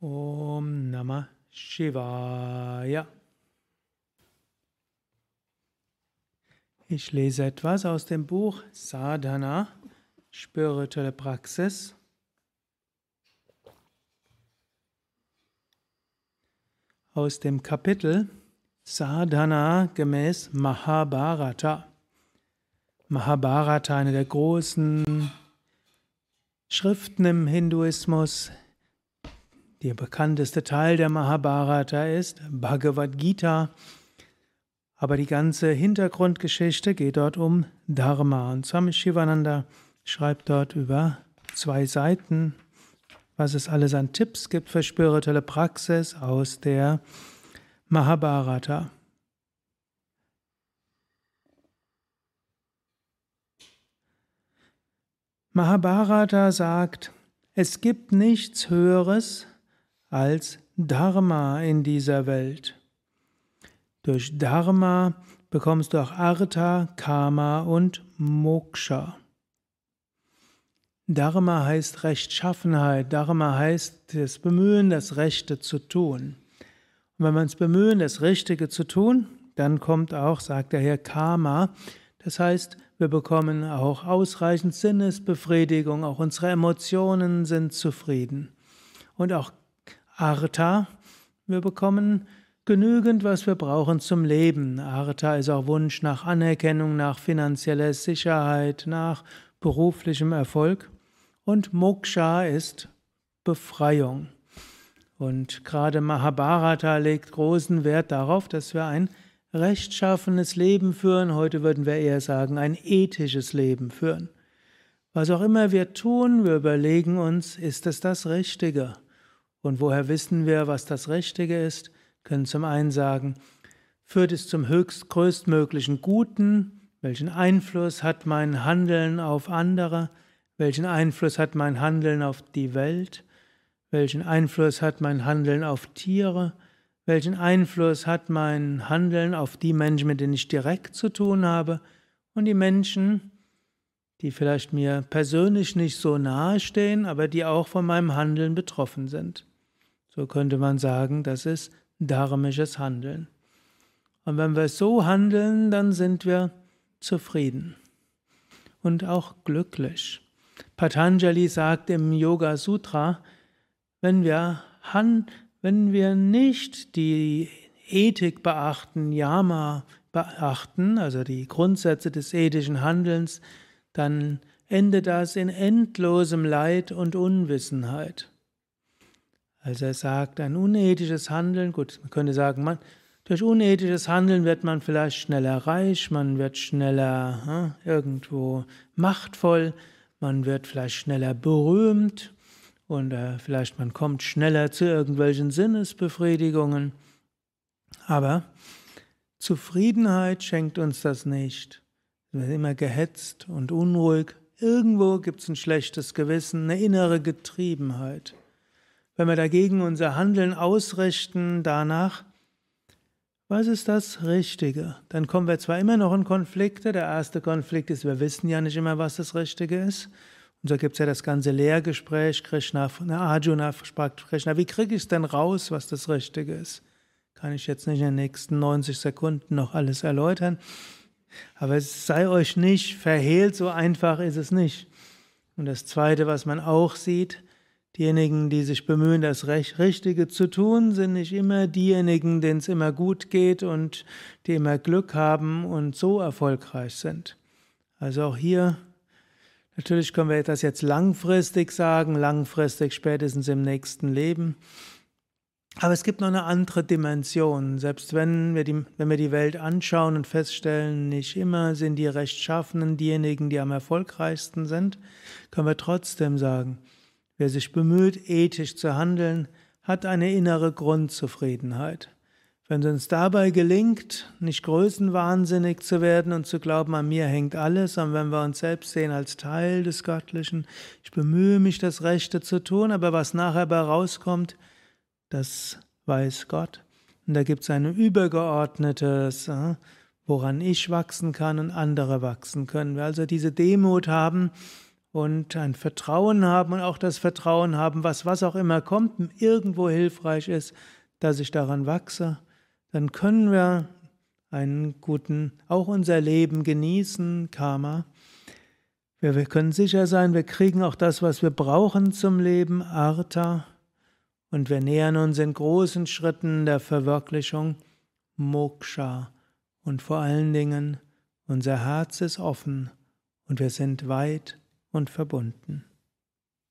Om Namah Shivaya. Ich lese etwas aus dem Buch Sadhana, spirituelle Praxis. Aus dem Kapitel Sadhana gemäß Mahabharata. Mahabharata, eine der großen Schriften im Hinduismus. Der bekannteste Teil der Mahabharata ist Bhagavad Gita. Aber die ganze Hintergrundgeschichte geht dort um Dharma. Und Swami Shivananda schreibt dort über zwei Seiten, was es alles an Tipps gibt für spirituelle Praxis aus der Mahabharata. Mahabharata sagt, es gibt nichts Höheres als Dharma in dieser Welt. Durch Dharma bekommst du auch Artha, Karma und Moksha. Dharma heißt Rechtschaffenheit, Dharma heißt das Bemühen, das Rechte zu tun. Und wenn wir uns bemühen, das Richtige zu tun, dann kommt auch, sagt der Herr, Karma. Das heißt, wir bekommen auch ausreichend Sinnesbefriedigung, auch unsere Emotionen sind zufrieden. Und auch Artha, wir bekommen genügend, was wir brauchen zum Leben. Artha ist auch Wunsch nach Anerkennung, nach finanzieller Sicherheit, nach beruflichem Erfolg. Und Moksha ist Befreiung. Und gerade Mahabharata legt großen Wert darauf, dass wir ein rechtschaffenes Leben führen. Heute würden wir eher sagen, ein ethisches Leben führen. Was auch immer wir tun, wir überlegen uns, ist es das Richtige? Und woher wissen wir, was das Richtige ist? Können zum einen sagen, führt es zum höchst größtmöglichen Guten? Welchen Einfluss hat mein Handeln auf andere? Welchen Einfluss hat mein Handeln auf die Welt? Welchen Einfluss hat mein Handeln auf Tiere? Welchen Einfluss hat mein Handeln auf die Menschen, mit denen ich direkt zu tun habe? Und die Menschen, die vielleicht mir persönlich nicht so nahe stehen, aber die auch von meinem Handeln betroffen sind. So könnte man sagen, das ist dharmisches Handeln. Und wenn wir so handeln, dann sind wir zufrieden und auch glücklich. Patanjali sagt im Yoga Sutra, wenn wir, wenn wir nicht die Ethik beachten, Yama beachten, also die Grundsätze des ethischen Handelns, dann endet das in endlosem Leid und Unwissenheit. Also er sagt, ein unethisches Handeln, gut, man könnte sagen, man, durch unethisches Handeln wird man vielleicht schneller reich, man wird schneller hm, irgendwo machtvoll, man wird vielleicht schneller berühmt und äh, vielleicht man kommt schneller zu irgendwelchen Sinnesbefriedigungen. Aber Zufriedenheit schenkt uns das nicht. Wir sind immer gehetzt und unruhig. Irgendwo gibt es ein schlechtes Gewissen, eine innere Getriebenheit. Wenn wir dagegen unser Handeln ausrichten danach, was ist das Richtige? Dann kommen wir zwar immer noch in Konflikte. Der erste Konflikt ist, wir wissen ja nicht immer, was das Richtige ist. Und so gibt es ja das ganze Lehrgespräch. Krishna, Arjuna fragt Krishna, wie kriege ich es denn raus, was das Richtige ist? Kann ich jetzt nicht in den nächsten 90 Sekunden noch alles erläutern. Aber es sei euch nicht verhehlt, so einfach ist es nicht. Und das Zweite, was man auch sieht, Diejenigen, die sich bemühen, das Richtige zu tun, sind nicht immer diejenigen, denen es immer gut geht und die immer Glück haben und so erfolgreich sind. Also auch hier, natürlich können wir das jetzt langfristig sagen, langfristig spätestens im nächsten Leben. Aber es gibt noch eine andere Dimension. Selbst wenn wir, die, wenn wir die Welt anschauen und feststellen, nicht immer sind die Rechtschaffenen diejenigen, die am erfolgreichsten sind, können wir trotzdem sagen, Wer sich bemüht, ethisch zu handeln, hat eine innere Grundzufriedenheit. Wenn es uns dabei gelingt, nicht größenwahnsinnig zu werden und zu glauben, an mir hängt alles, sondern wenn wir uns selbst sehen als Teil des Göttlichen, ich bemühe mich, das Rechte zu tun, aber was nachher bei rauskommt, das weiß Gott. Und da gibt es ein übergeordnetes, äh, woran ich wachsen kann und andere wachsen können. Wir also diese Demut haben, und ein Vertrauen haben und auch das Vertrauen haben, was was auch immer kommt, irgendwo hilfreich ist, dass ich daran wachse, dann können wir einen guten, auch unser Leben genießen, Karma. Wir, wir können sicher sein, wir kriegen auch das, was wir brauchen zum Leben, Artha. Und wir nähern uns in großen Schritten der Verwirklichung, Moksha. Und vor allen Dingen, unser Herz ist offen und wir sind weit und verbunden.